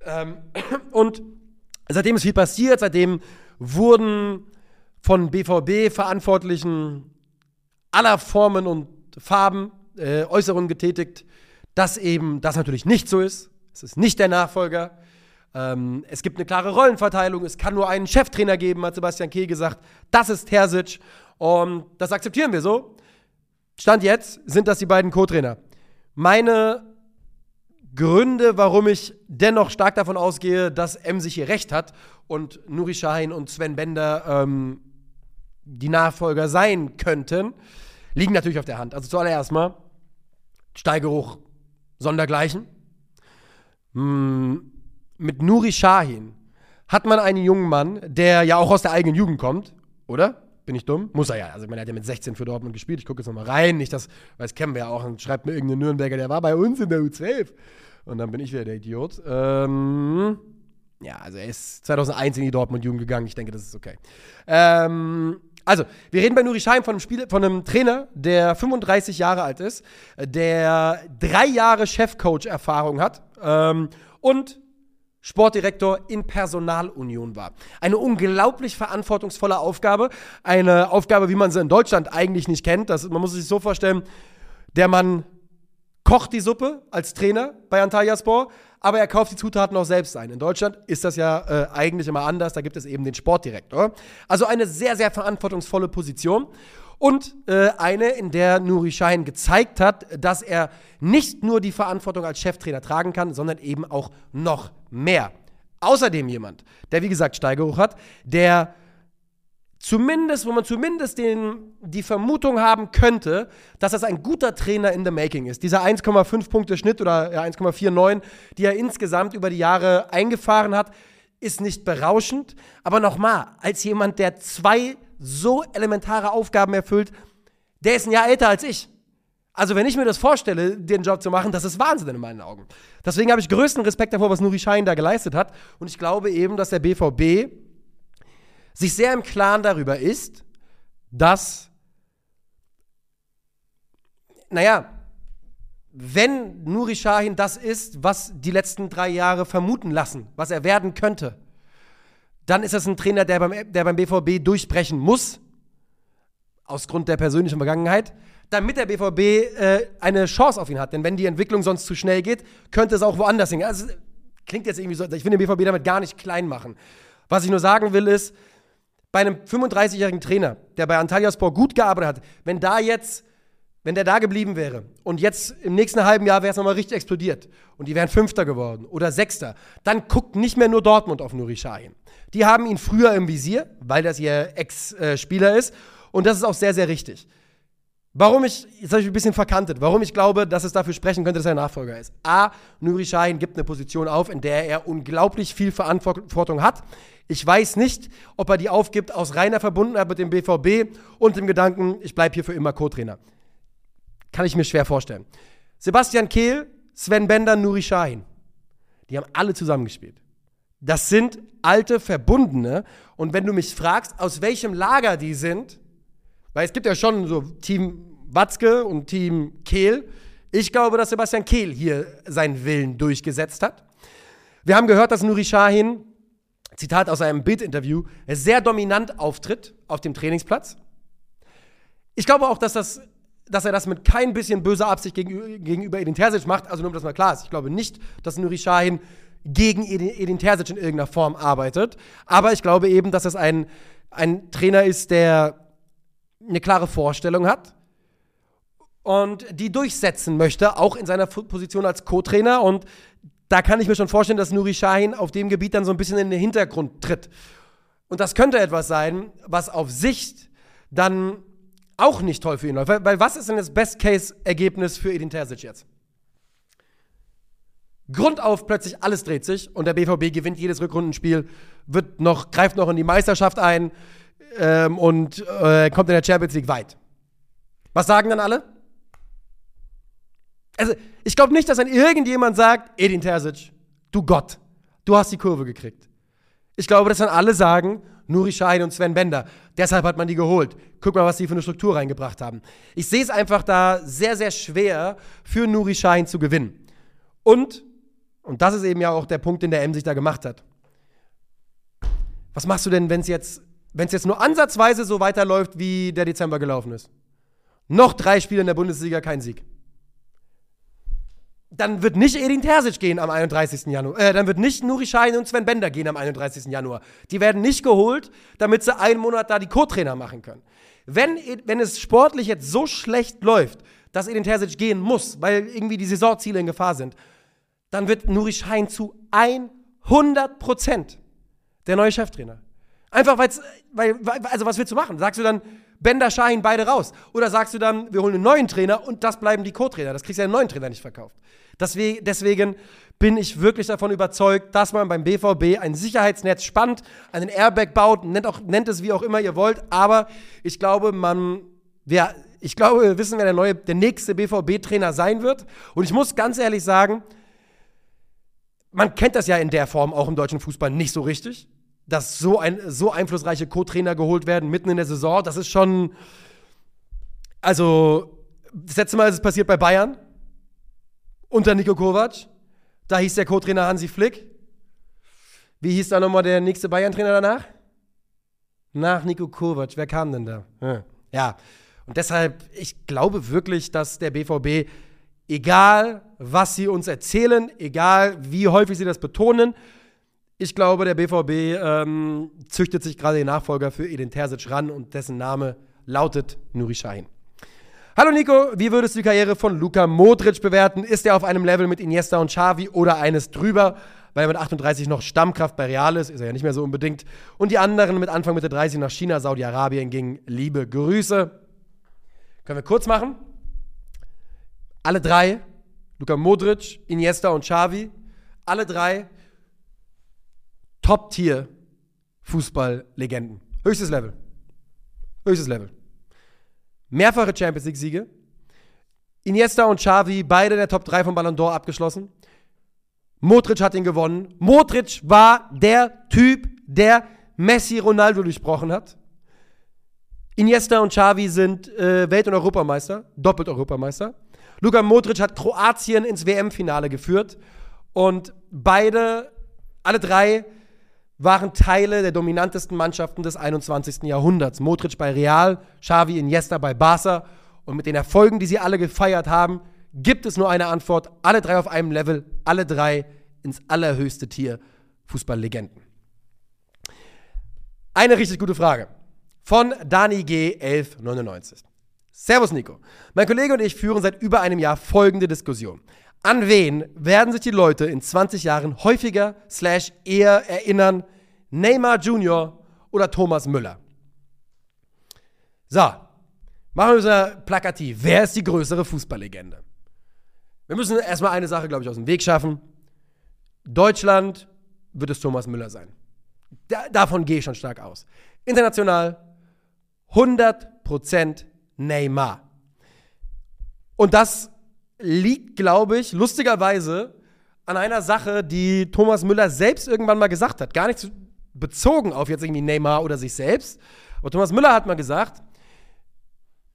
Ähm, und Seitdem ist viel passiert, seitdem wurden von BVB-Verantwortlichen aller Formen und Farben äh, Äußerungen getätigt, dass eben das natürlich nicht so ist. Es ist nicht der Nachfolger. Ähm, es gibt eine klare Rollenverteilung. Es kann nur einen Cheftrainer geben, hat Sebastian Kehl gesagt. Das ist Terzic. Und das akzeptieren wir so. Stand jetzt sind das die beiden Co-Trainer. Meine Gründe, warum ich dennoch stark davon ausgehe, dass M sich hier recht hat und Nuri Sahin und Sven Bender ähm, die Nachfolger sein könnten, liegen natürlich auf der Hand. Also zuallererst mal Steigeruch sondergleichen. Hm, mit Nuri Sahin hat man einen jungen Mann, der ja auch aus der eigenen Jugend kommt, oder? Bin ich dumm? Muss er ja. Also, man hat ja mit 16 für Dortmund gespielt. Ich gucke jetzt nochmal rein. Nicht das, weil das kennen wir ja auch. Und schreibt mir irgendein Nürnberger, der war bei uns in der U12. Und dann bin ich wieder der Idiot. Ähm, ja, also er ist 2001 in die Dortmund-Jugend gegangen. Ich denke, das ist okay. Ähm, also, wir reden bei Nuri Schein von einem, Spiel, von einem Trainer, der 35 Jahre alt ist, der drei Jahre Chefcoach-Erfahrung hat ähm, und Sportdirektor in Personalunion war. Eine unglaublich verantwortungsvolle Aufgabe. Eine Aufgabe, wie man sie in Deutschland eigentlich nicht kennt. Das, man muss sich so vorstellen, der Mann kocht die Suppe als Trainer bei Antalyaspor, aber er kauft die Zutaten auch selbst ein. In Deutschland ist das ja äh, eigentlich immer anders. Da gibt es eben den Sportdirektor. Also eine sehr, sehr verantwortungsvolle Position. Und äh, eine, in der Nuri Schein gezeigt hat, dass er nicht nur die Verantwortung als Cheftrainer tragen kann, sondern eben auch noch mehr. Außerdem jemand, der wie gesagt Steigeruch hat, der zumindest, wo man zumindest den, die Vermutung haben könnte, dass das ein guter Trainer in the making ist. Dieser 1,5 Punkte Schnitt oder ja, 1,49, die er insgesamt über die Jahre eingefahren hat, ist nicht berauschend. Aber nochmal, als jemand, der zwei so elementare Aufgaben erfüllt, der ist ein Jahr älter als ich. Also, wenn ich mir das vorstelle, den Job zu machen, das ist Wahnsinn in meinen Augen. Deswegen habe ich größten Respekt davor, was Nuri Schein da geleistet hat. Und ich glaube eben, dass der BVB sich sehr im Klaren darüber ist, dass, naja, wenn Nuri Sahin das ist, was die letzten drei Jahre vermuten lassen, was er werden könnte, dann ist das ein Trainer, der beim, der beim BVB durchbrechen muss, aus Grund der persönlichen Vergangenheit, damit der BVB äh, eine Chance auf ihn hat. Denn wenn die Entwicklung sonst zu schnell geht, könnte es auch woanders hingehen. Also, klingt jetzt irgendwie so, ich will den BVB damit gar nicht klein machen. Was ich nur sagen will, ist, bei einem 35-jährigen Trainer, der bei Antalyaspor gut gearbeitet hat, wenn da jetzt, wenn der da geblieben wäre und jetzt im nächsten halben Jahr wäre es nochmal richtig explodiert und die wären Fünfter geworden oder Sechster, dann guckt nicht mehr nur Dortmund auf Nuri Sahin. Die haben ihn früher im Visier, weil das ihr Ex-Spieler ist und das ist auch sehr, sehr richtig. Warum ich, jetzt habe ich ein bisschen verkantet, warum ich glaube, dass es dafür sprechen könnte, dass er Nachfolger ist. A, Nuri Sahin gibt eine Position auf, in der er unglaublich viel Verantwortung hat. Ich weiß nicht, ob er die aufgibt aus reiner Verbundenheit mit dem BVB und dem Gedanken, ich bleibe hier für immer Co-Trainer. Kann ich mir schwer vorstellen. Sebastian Kehl, Sven Bender, Nuri Sahin. Die haben alle zusammengespielt. Das sind alte Verbundene. Und wenn du mich fragst, aus welchem Lager die sind, weil es gibt ja schon so Team Watzke und Team Kehl. Ich glaube, dass Sebastian Kehl hier seinen Willen durchgesetzt hat. Wir haben gehört, dass Nuri Sahin, Zitat aus einem Bildinterview, sehr dominant auftritt auf dem Trainingsplatz. Ich glaube auch, dass, das, dass er das mit kein bisschen böser Absicht gegenüber, Edin Terzic macht. Also nur, um das mal klar ist. Ich glaube nicht, dass Nuri Sahin gegen Edin, Edin Terzic in irgendeiner Form arbeitet. Aber ich glaube eben, dass es ein, ein Trainer ist, der eine klare Vorstellung hat und die durchsetzen möchte, auch in seiner Position als Co-Trainer. Und da kann ich mir schon vorstellen, dass Nuri Sahin auf dem Gebiet dann so ein bisschen in den Hintergrund tritt. Und das könnte etwas sein, was auf Sicht dann auch nicht toll für ihn läuft. Weil, weil was ist denn das Best-Case-Ergebnis für Edin Terzic jetzt? Grund auf plötzlich alles dreht sich und der BVB gewinnt jedes Rückrundenspiel, wird noch, greift noch in die Meisterschaft ein, ähm, und äh, kommt in der Champions League weit. Was sagen dann alle? Also, ich glaube nicht, dass dann irgendjemand sagt, Edin Terzic, du Gott, du hast die Kurve gekriegt. Ich glaube, dass dann alle sagen, Nuri Sahin und Sven Bender. Deshalb hat man die geholt. Guck mal, was die für eine Struktur reingebracht haben. Ich sehe es einfach da sehr, sehr schwer, für Nuri Sahin zu gewinnen. Und, und das ist eben ja auch der Punkt, den der M sich da gemacht hat. Was machst du denn, wenn es jetzt wenn es jetzt nur ansatzweise so weiterläuft, wie der Dezember gelaufen ist. Noch drei Spiele in der Bundesliga, kein Sieg. Dann wird nicht Edin Terzic gehen am 31. Januar. Äh, dann wird nicht Nuri Sahin und Sven Bender gehen am 31. Januar. Die werden nicht geholt, damit sie einen Monat da die Co-Trainer machen können. Wenn, wenn es sportlich jetzt so schlecht läuft, dass Edin Terzic gehen muss, weil irgendwie die Saisonziele in Gefahr sind, dann wird Nuri Sahin zu 100% der neue Cheftrainer. Einfach weil's, weil, also was willst du machen? Sagst du dann, Bender, Shahin, beide raus? Oder sagst du dann, wir holen einen neuen Trainer und das bleiben die Co-Trainer? Das kriegst du ja einen neuen Trainer nicht verkauft. Deswegen, deswegen bin ich wirklich davon überzeugt, dass man beim BVB ein Sicherheitsnetz spannt, einen Airbag baut, nennt, auch, nennt es wie auch immer ihr wollt, aber ich glaube, man, wer, ich glaube, wir wissen, wer der neue, der nächste BVB-Trainer sein wird. Und ich muss ganz ehrlich sagen, man kennt das ja in der Form auch im deutschen Fußball nicht so richtig dass so, ein, so einflussreiche Co-Trainer geholt werden mitten in der Saison, das ist schon. Also, das letzte Mal ist es passiert bei Bayern unter Nico Kovac. Da hieß der Co-Trainer Hansi Flick. Wie hieß da nochmal der nächste Bayern-Trainer danach? Nach Nico Kovac. Wer kam denn da? Ja. Und deshalb, ich glaube wirklich, dass der BVB, egal was sie uns erzählen, egal wie häufig sie das betonen, ich glaube, der BVB ähm, züchtet sich gerade den Nachfolger für Edin Terzic ran und dessen Name lautet Nuri Sahin. Hallo Nico, wie würdest du die Karriere von Luka Modric bewerten? Ist er auf einem Level mit Iniesta und Xavi oder eines drüber? weil er mit 38 noch Stammkraft bei Real ist, ist er ja nicht mehr so unbedingt. Und die anderen mit Anfang Mitte 30 nach China, Saudi-Arabien gingen. Liebe Grüße. Können wir kurz machen? Alle drei, Luka Modric, Iniesta und Xavi, alle drei Top-Tier Fußball-Legenden. Höchstes Level. Höchstes Level. Mehrfache Champions League-Siege. Iniesta und Xavi, beide in der Top 3 von Ballon d'Or abgeschlossen. Modric hat ihn gewonnen. Modric war der Typ, der Messi Ronaldo durchbrochen hat. Iniesta und Xavi sind äh, Welt- und Europameister, doppelt Europameister. Luka Modric hat Kroatien ins WM-Finale geführt und beide, alle drei, waren Teile der dominantesten Mannschaften des 21. Jahrhunderts. Modric bei Real, Xavi Iniesta bei Barca und mit den Erfolgen, die sie alle gefeiert haben, gibt es nur eine Antwort. Alle drei auf einem Level, alle drei ins allerhöchste Tier Fußballlegenden. Eine richtig gute Frage von Dani G 1199. Servus Nico. Mein Kollege und ich führen seit über einem Jahr folgende Diskussion. An wen werden sich die Leute in 20 Jahren häufiger slash eher erinnern? Neymar Jr. oder Thomas Müller? So, machen wir es plakativ. Wer ist die größere Fußballlegende? Wir müssen erstmal eine Sache, glaube ich, aus dem Weg schaffen. Deutschland wird es Thomas Müller sein. Da, davon gehe ich schon stark aus. International 100% Neymar. Und das liegt, glaube ich, lustigerweise an einer Sache, die Thomas Müller selbst irgendwann mal gesagt hat. Gar nicht bezogen auf jetzt irgendwie Neymar oder sich selbst. Aber Thomas Müller hat mal gesagt,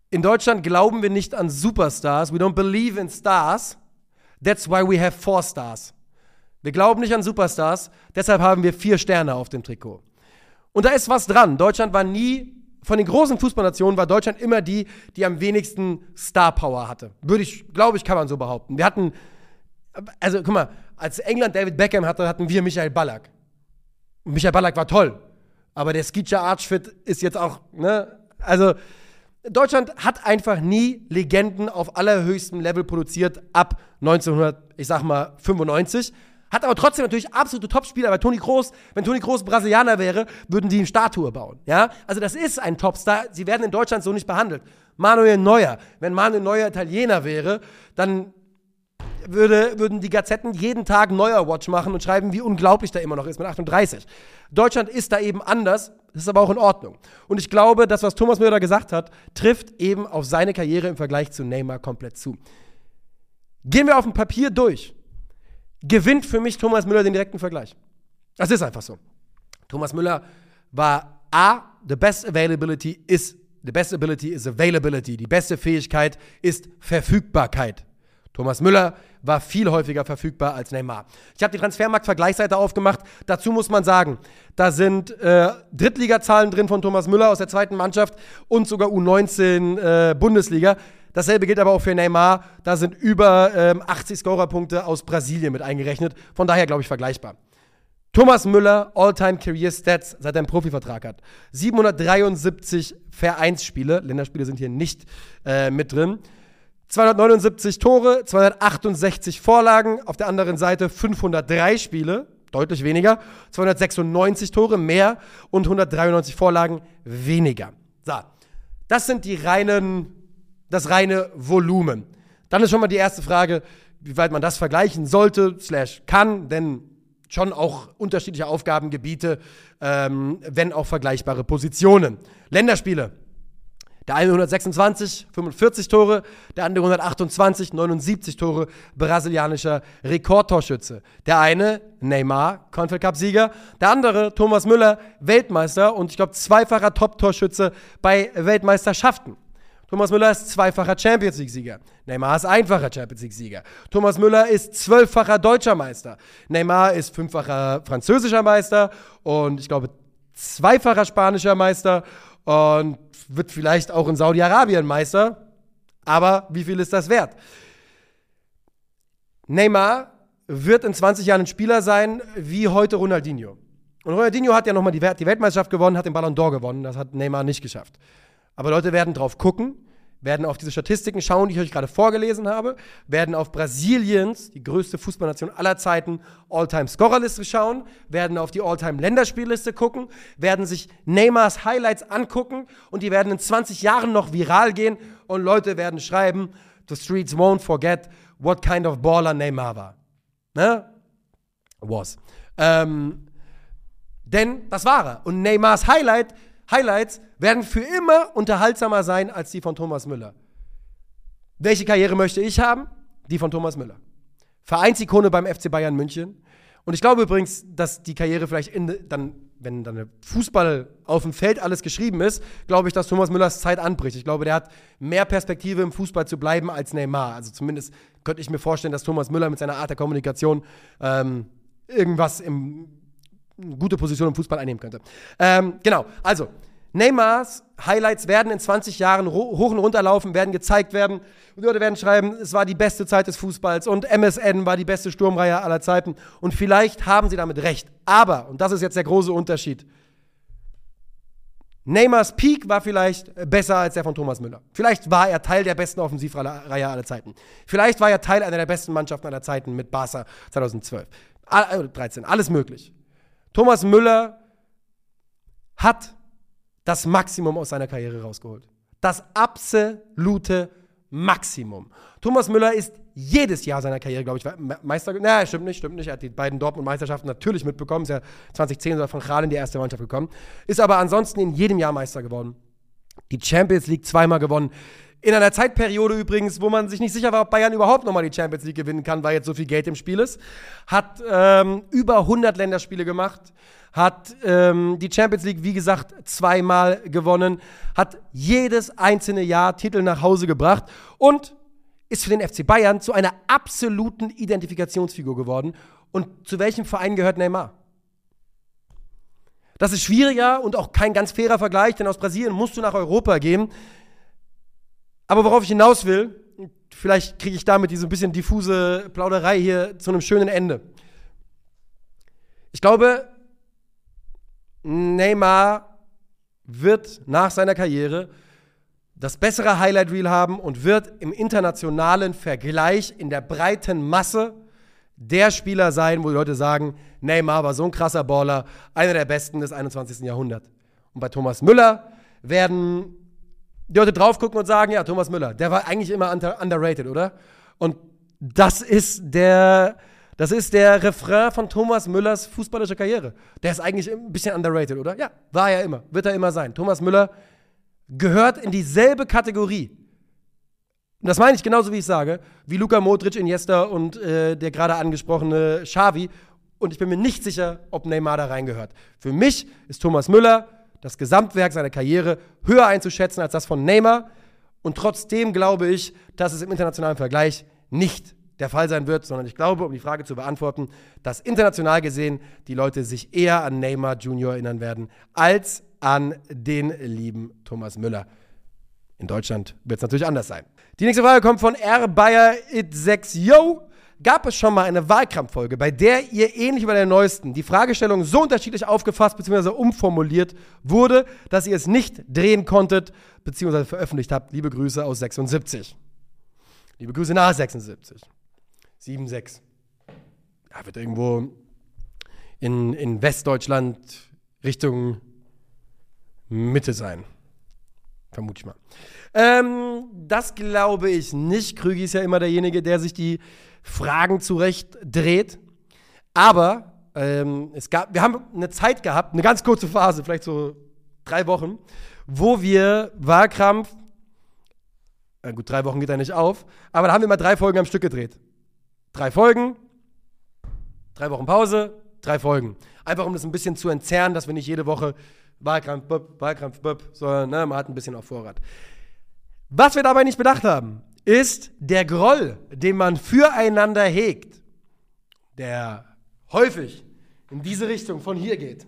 in Deutschland glauben wir nicht an Superstars. We don't believe in stars. That's why we have four stars. Wir glauben nicht an Superstars, deshalb haben wir vier Sterne auf dem Trikot. Und da ist was dran. Deutschland war nie, von den großen Fußballnationen war Deutschland immer die, die am wenigsten Star Power hatte. Würde ich, glaube ich, kann man so behaupten. Wir hatten, also guck mal, als England David Beckham hatte, hatten wir Michael Ballack. Und Michael Ballack war toll. Aber der Skitscher Archfit ist jetzt auch, ne? Also, Deutschland hat einfach nie Legenden auf allerhöchstem Level produziert ab 1900, ich sag mal 95. Hat aber trotzdem natürlich absolute Topspieler, weil Toni Kroos, wenn Toni Kroos Brasilianer wäre, würden die eine Statue bauen. Ja? Also das ist ein Topstar. Sie werden in Deutschland so nicht behandelt. Manuel Neuer. Wenn Manuel Neuer Italiener wäre, dann würde, würden die Gazetten jeden Tag Neuer Watch machen und schreiben, wie unglaublich der immer noch ist mit 38. Deutschland ist da eben anders, das ist aber auch in Ordnung. Und ich glaube, das, was Thomas Müller gesagt hat, trifft eben auf seine Karriere im Vergleich zu Neymar komplett zu. Gehen wir auf dem Papier durch gewinnt für mich Thomas Müller den direkten Vergleich. Das ist einfach so. Thomas Müller war A, the best availability is the best ability is availability. Die beste Fähigkeit ist Verfügbarkeit. Thomas Müller war viel häufiger verfügbar als Neymar. Ich habe die Transfermarkt-Vergleichsseite aufgemacht. Dazu muss man sagen, da sind äh, Drittligazahlen drin von Thomas Müller aus der zweiten Mannschaft und sogar U19 äh, Bundesliga. Dasselbe gilt aber auch für Neymar. Da sind über ähm, 80 Scorerpunkte aus Brasilien mit eingerechnet. Von daher, glaube ich, vergleichbar. Thomas Müller, All-Time Career Stats, seit er einen Profivertrag hat. 773 Vereinsspiele, Länderspiele sind hier nicht äh, mit drin. 279 Tore, 268 Vorlagen, auf der anderen Seite 503 Spiele, deutlich weniger, 296 Tore mehr und 193 Vorlagen weniger. So, das sind die reinen das reine Volumen. Dann ist schon mal die erste Frage, wie weit man das vergleichen sollte, slash kann, denn schon auch unterschiedliche Aufgabengebiete, ähm, wenn auch vergleichbare Positionen. Länderspiele. Der eine 126, 45 Tore, der andere 128, 79 Tore, brasilianischer Rekordtorschütze. Der eine, Neymar, Confed Cup-Sieger, der andere, Thomas Müller, Weltmeister und ich glaube zweifacher Top-Torschütze bei Weltmeisterschaften. Thomas Müller ist zweifacher Champions League-Sieger. Neymar ist einfacher Champions League-Sieger. Thomas Müller ist zwölffacher deutscher Meister. Neymar ist fünffacher französischer Meister und ich glaube zweifacher spanischer Meister und wird vielleicht auch in Saudi-Arabien Meister. Aber wie viel ist das wert? Neymar wird in 20 Jahren ein Spieler sein wie heute Ronaldinho. Und Ronaldinho hat ja nochmal die Weltmeisterschaft gewonnen, hat den Ballon d'Or gewonnen. Das hat Neymar nicht geschafft. Aber Leute werden drauf gucken, werden auf diese Statistiken schauen, die ich euch gerade vorgelesen habe, werden auf Brasiliens, die größte Fußballnation aller Zeiten, All-Time-Scorerliste schauen, werden auf die All-Time-Länderspielliste gucken, werden sich Neymars Highlights angucken und die werden in 20 Jahren noch viral gehen und Leute werden schreiben, the streets won't forget what kind of baller Neymar war. Ne? Was. Ähm, denn das war er. Und Neymars Highlight Highlights werden für immer unterhaltsamer sein als die von Thomas Müller. Welche Karriere möchte ich haben? Die von Thomas Müller. Vereinsikone beim FC Bayern München. Und ich glaube übrigens, dass die Karriere vielleicht in, dann, wenn dann Fußball auf dem Feld alles geschrieben ist, glaube ich, dass Thomas Müllers Zeit anbricht. Ich glaube, der hat mehr Perspektive im Fußball zu bleiben als Neymar. Also zumindest könnte ich mir vorstellen, dass Thomas Müller mit seiner Art der Kommunikation ähm, irgendwas im gute Position im Fußball einnehmen könnte. Ähm, genau, also Neymars Highlights werden in 20 Jahren hoch und runter laufen, werden gezeigt werden. Und Leute werden schreiben, es war die beste Zeit des Fußballs und MSN war die beste Sturmreihe aller Zeiten. Und vielleicht haben sie damit recht. Aber, und das ist jetzt der große Unterschied, Neymars Peak war vielleicht besser als der von Thomas Müller. Vielleicht war er Teil der besten Offensivreihe aller Zeiten. Vielleicht war er Teil einer der besten Mannschaften aller Zeiten mit Barca 2012. 13, alles möglich. Thomas Müller hat das Maximum aus seiner Karriere rausgeholt. Das absolute Maximum. Thomas Müller ist jedes Jahr seiner Karriere, glaube ich, Meister. Na, stimmt nicht, stimmt nicht. Er hat die beiden Dortmund-Meisterschaften natürlich mitbekommen. Ist ja 2010 oder von Kral in die erste Mannschaft gekommen. Ist aber ansonsten in jedem Jahr Meister geworden. Die Champions League zweimal gewonnen. In einer Zeitperiode übrigens, wo man sich nicht sicher war, ob Bayern überhaupt nochmal die Champions League gewinnen kann, weil jetzt so viel Geld im Spiel ist. Hat ähm, über 100 Länderspiele gemacht, hat ähm, die Champions League, wie gesagt, zweimal gewonnen, hat jedes einzelne Jahr Titel nach Hause gebracht und ist für den FC Bayern zu einer absoluten Identifikationsfigur geworden. Und zu welchem Verein gehört Neymar? Das ist schwieriger und auch kein ganz fairer Vergleich, denn aus Brasilien musst du nach Europa gehen. Aber worauf ich hinaus will, vielleicht kriege ich damit diese ein bisschen diffuse Plauderei hier zu einem schönen Ende. Ich glaube, Neymar wird nach seiner Karriere das bessere Highlight Reel haben und wird im internationalen Vergleich in der breiten Masse der Spieler sein, wo die Leute sagen, Neymar war so ein krasser Baller, einer der besten des 21. Jahrhunderts. Und bei Thomas Müller werden die Leute drauf gucken und sagen, ja, Thomas Müller, der war eigentlich immer under, underrated, oder? Und das ist der, das ist der Refrain von Thomas Müllers fußballischer Karriere. Der ist eigentlich ein bisschen underrated, oder? Ja, war er immer, wird er immer sein. Thomas Müller gehört in dieselbe Kategorie. Und das meine ich genauso, wie ich sage, wie Luka Modric, Iniesta und äh, der gerade angesprochene Xavi. Und ich bin mir nicht sicher, ob Neymar da reingehört. Für mich ist Thomas Müller das Gesamtwerk seiner Karriere höher einzuschätzen als das von Neymar. Und trotzdem glaube ich, dass es im internationalen Vergleich nicht der Fall sein wird, sondern ich glaube, um die Frage zu beantworten, dass international gesehen die Leute sich eher an Neymar Junior erinnern werden als an den lieben Thomas Müller. In Deutschland wird es natürlich anders sein. Die nächste Frage kommt von R. Bayer It 6 Yo gab es schon mal eine Wahlkampffolge, bei der ihr ähnlich wie bei der neuesten die Fragestellung so unterschiedlich aufgefasst bzw. umformuliert wurde, dass ihr es nicht drehen konntet bzw. veröffentlicht habt. Liebe Grüße aus 76. Liebe Grüße nach 76. 76. Da wird irgendwo in, in Westdeutschland Richtung Mitte sein. Vermute ich mal. Ähm, das glaube ich nicht. Krügi ist ja immer derjenige, der sich die Fragen zurecht dreht. Aber ähm, es gab, wir haben eine Zeit gehabt, eine ganz kurze Phase, vielleicht so drei Wochen, wo wir Wahlkampf, äh gut, drei Wochen geht er nicht auf, aber da haben wir mal drei Folgen am Stück gedreht. Drei Folgen, drei Wochen Pause, drei Folgen. Einfach um das ein bisschen zu entzerren, dass wir nicht jede Woche Wahlkampf, böp, Wahlkampf, böp, sondern ne, man hat ein bisschen auf Vorrat. Was wir dabei nicht bedacht haben, ist der Groll, den man füreinander hegt, der häufig in diese Richtung von hier geht.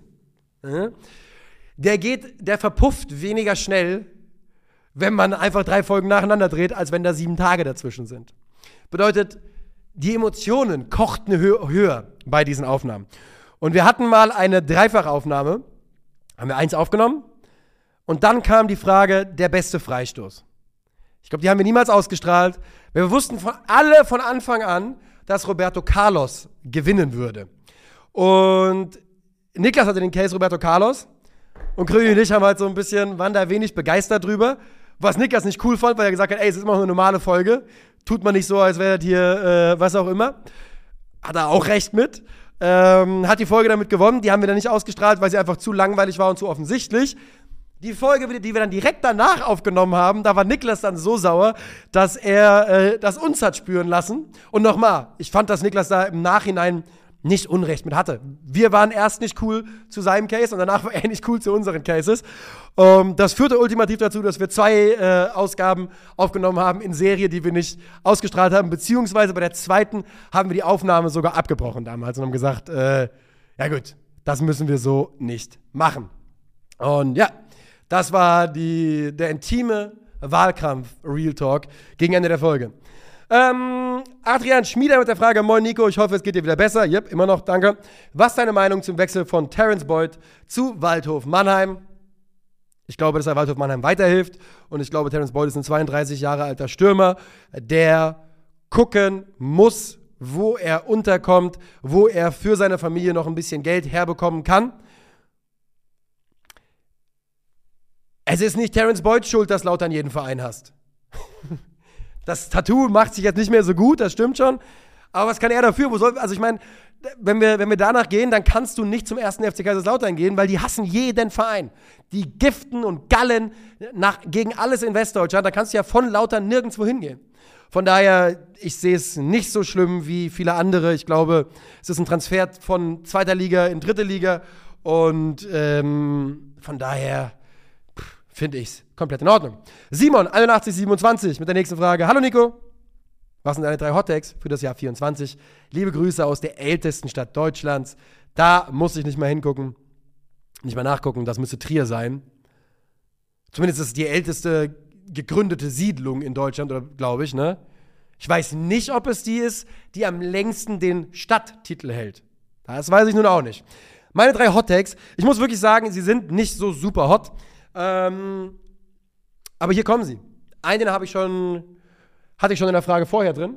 Der geht, der verpufft weniger schnell, wenn man einfach drei Folgen nacheinander dreht, als wenn da sieben Tage dazwischen sind. Bedeutet, die Emotionen kochten höher bei diesen Aufnahmen. Und wir hatten mal eine Dreifachaufnahme, haben wir eins aufgenommen, und dann kam die Frage, der beste Freistoß. Ich glaube, die haben wir niemals ausgestrahlt. Wir wussten von alle von Anfang an, dass Roberto Carlos gewinnen würde. Und Niklas hatte den Case Roberto Carlos. Und Krügi und ich haben halt so ein bisschen, waren da wenig begeistert drüber. Was Niklas nicht cool fand, weil er gesagt hat, ey, es ist immer noch eine normale Folge. Tut man nicht so, als wäre das hier äh, was auch immer. Hat er auch recht mit. Ähm, hat die Folge damit gewonnen. Die haben wir dann nicht ausgestrahlt, weil sie einfach zu langweilig war und zu offensichtlich. Die Folge, die wir dann direkt danach aufgenommen haben, da war Niklas dann so sauer, dass er äh, das uns hat spüren lassen. Und nochmal, ich fand, dass Niklas da im Nachhinein nicht Unrecht mit hatte. Wir waren erst nicht cool zu seinem Case und danach war er nicht cool zu unseren Cases. Ähm, das führte ultimativ dazu, dass wir zwei äh, Ausgaben aufgenommen haben in Serie, die wir nicht ausgestrahlt haben, beziehungsweise bei der zweiten haben wir die Aufnahme sogar abgebrochen damals und haben gesagt, äh, ja gut, das müssen wir so nicht machen. Und ja, das war die, der intime Wahlkampf Real Talk gegen Ende der Folge. Ähm, Adrian Schmieder mit der Frage: Moin Nico, ich hoffe, es geht dir wieder besser. Yep, immer noch, danke. Was ist deine Meinung zum Wechsel von Terence Boyd zu Waldhof Mannheim? Ich glaube, dass er Waldhof Mannheim weiterhilft und ich glaube, Terence Boyd ist ein 32 Jahre alter Stürmer, der gucken muss, wo er unterkommt, wo er für seine Familie noch ein bisschen Geld herbekommen kann. Es ist nicht Terence Boyd schuld, dass Lautern jeden Verein hast. das Tattoo macht sich jetzt nicht mehr so gut, das stimmt schon. Aber was kann er dafür? Wo soll, also ich meine, wenn wir, wenn wir danach gehen, dann kannst du nicht zum ersten FC Kaiserslautern gehen, weil die hassen jeden Verein. Die giften und gallen nach, gegen alles in Westdeutschland. Da kannst du ja von Lautern nirgendwo hingehen. Von daher, ich sehe es nicht so schlimm wie viele andere. Ich glaube, es ist ein Transfer von zweiter Liga in dritte Liga. Und ähm, von daher, finde ich es komplett in Ordnung. Simon, 8127 mit der nächsten Frage. Hallo Nico. Was sind deine drei Hottakes für das Jahr 24? Liebe Grüße aus der ältesten Stadt Deutschlands. Da muss ich nicht mal hingucken, nicht mal nachgucken. Das müsste Trier sein. Zumindest ist es die älteste gegründete Siedlung in Deutschland, glaube ich, ne? Ich weiß nicht, ob es die ist, die am längsten den Stadttitel hält. Das weiß ich nun auch nicht. Meine drei Hottakes, ich muss wirklich sagen, sie sind nicht so super hot. Ähm, aber hier kommen sie. Einen habe ich schon, hatte ich schon in der Frage vorher drin.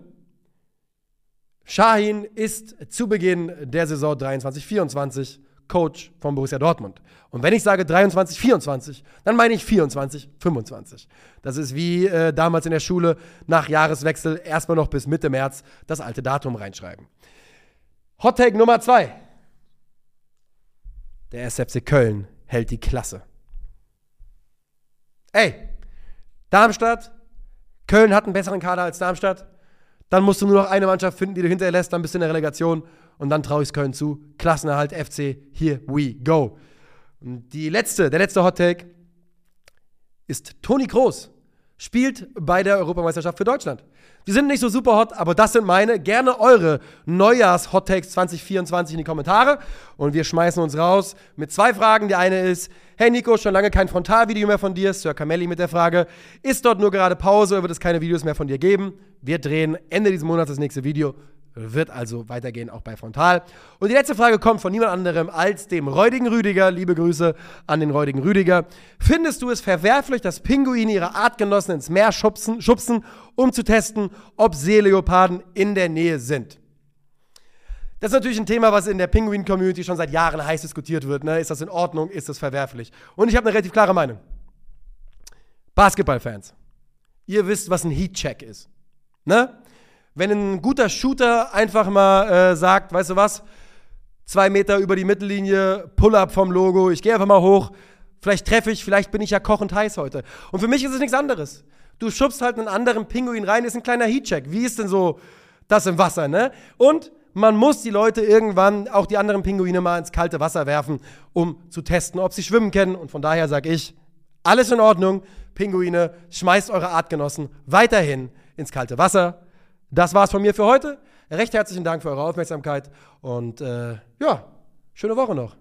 Shahin ist zu Beginn der Saison 23-24 Coach von Borussia Dortmund. Und wenn ich sage 23-24, dann meine ich 24-25. Das ist wie äh, damals in der Schule nach Jahreswechsel erstmal noch bis Mitte März das alte Datum reinschreiben. Hot Take Nummer zwei. Der SFC Köln hält die Klasse. Ey, Darmstadt, Köln hat einen besseren Kader als Darmstadt. Dann musst du nur noch eine Mannschaft finden, die du hinterlässt, dann bist du in der Relegation und dann traue ich es Köln zu. Klassenerhalt FC, here we go. Und die letzte, der letzte Hot Take ist Toni Kroos spielt bei der Europameisterschaft für Deutschland. Die sind nicht so super hot, aber das sind meine. Gerne eure Neujahrs-Hot Takes 2024 in die Kommentare. Und wir schmeißen uns raus mit zwei Fragen. Die eine ist: Hey Nico, schon lange kein Frontalvideo mehr von dir. Sir Camelli mit der Frage: Ist dort nur gerade Pause oder wird es keine Videos mehr von dir geben? Wir drehen Ende dieses Monats das nächste Video. Wird also weitergehen, auch bei Frontal. Und die letzte Frage kommt von niemand anderem als dem räudigen Rüdiger. Liebe Grüße an den räudigen Rüdiger. Findest du es verwerflich, dass Pinguine ihre Artgenossen ins Meer schubsen, schubsen um zu testen, ob Seeleoparden in der Nähe sind? Das ist natürlich ein Thema, was in der Pinguin-Community schon seit Jahren heiß diskutiert wird. Ne? Ist das in Ordnung? Ist das verwerflich? Und ich habe eine relativ klare Meinung. Basketballfans, ihr wisst, was ein Heat-Check ist. Ne? Wenn ein guter Shooter einfach mal äh, sagt, weißt du was, zwei Meter über die Mittellinie, Pull-up vom Logo, ich gehe einfach mal hoch, vielleicht treffe ich, vielleicht bin ich ja kochend heiß heute. Und für mich ist es nichts anderes. Du schubst halt einen anderen Pinguin rein, ist ein kleiner Heatcheck. Wie ist denn so das im Wasser, ne? Und man muss die Leute irgendwann, auch die anderen Pinguine, mal ins kalte Wasser werfen, um zu testen, ob sie schwimmen können. Und von daher sage ich, alles in Ordnung, Pinguine, schmeißt eure Artgenossen weiterhin ins kalte Wasser. Das war's von mir für heute. Recht herzlichen Dank für eure Aufmerksamkeit und äh, ja, schöne Woche noch.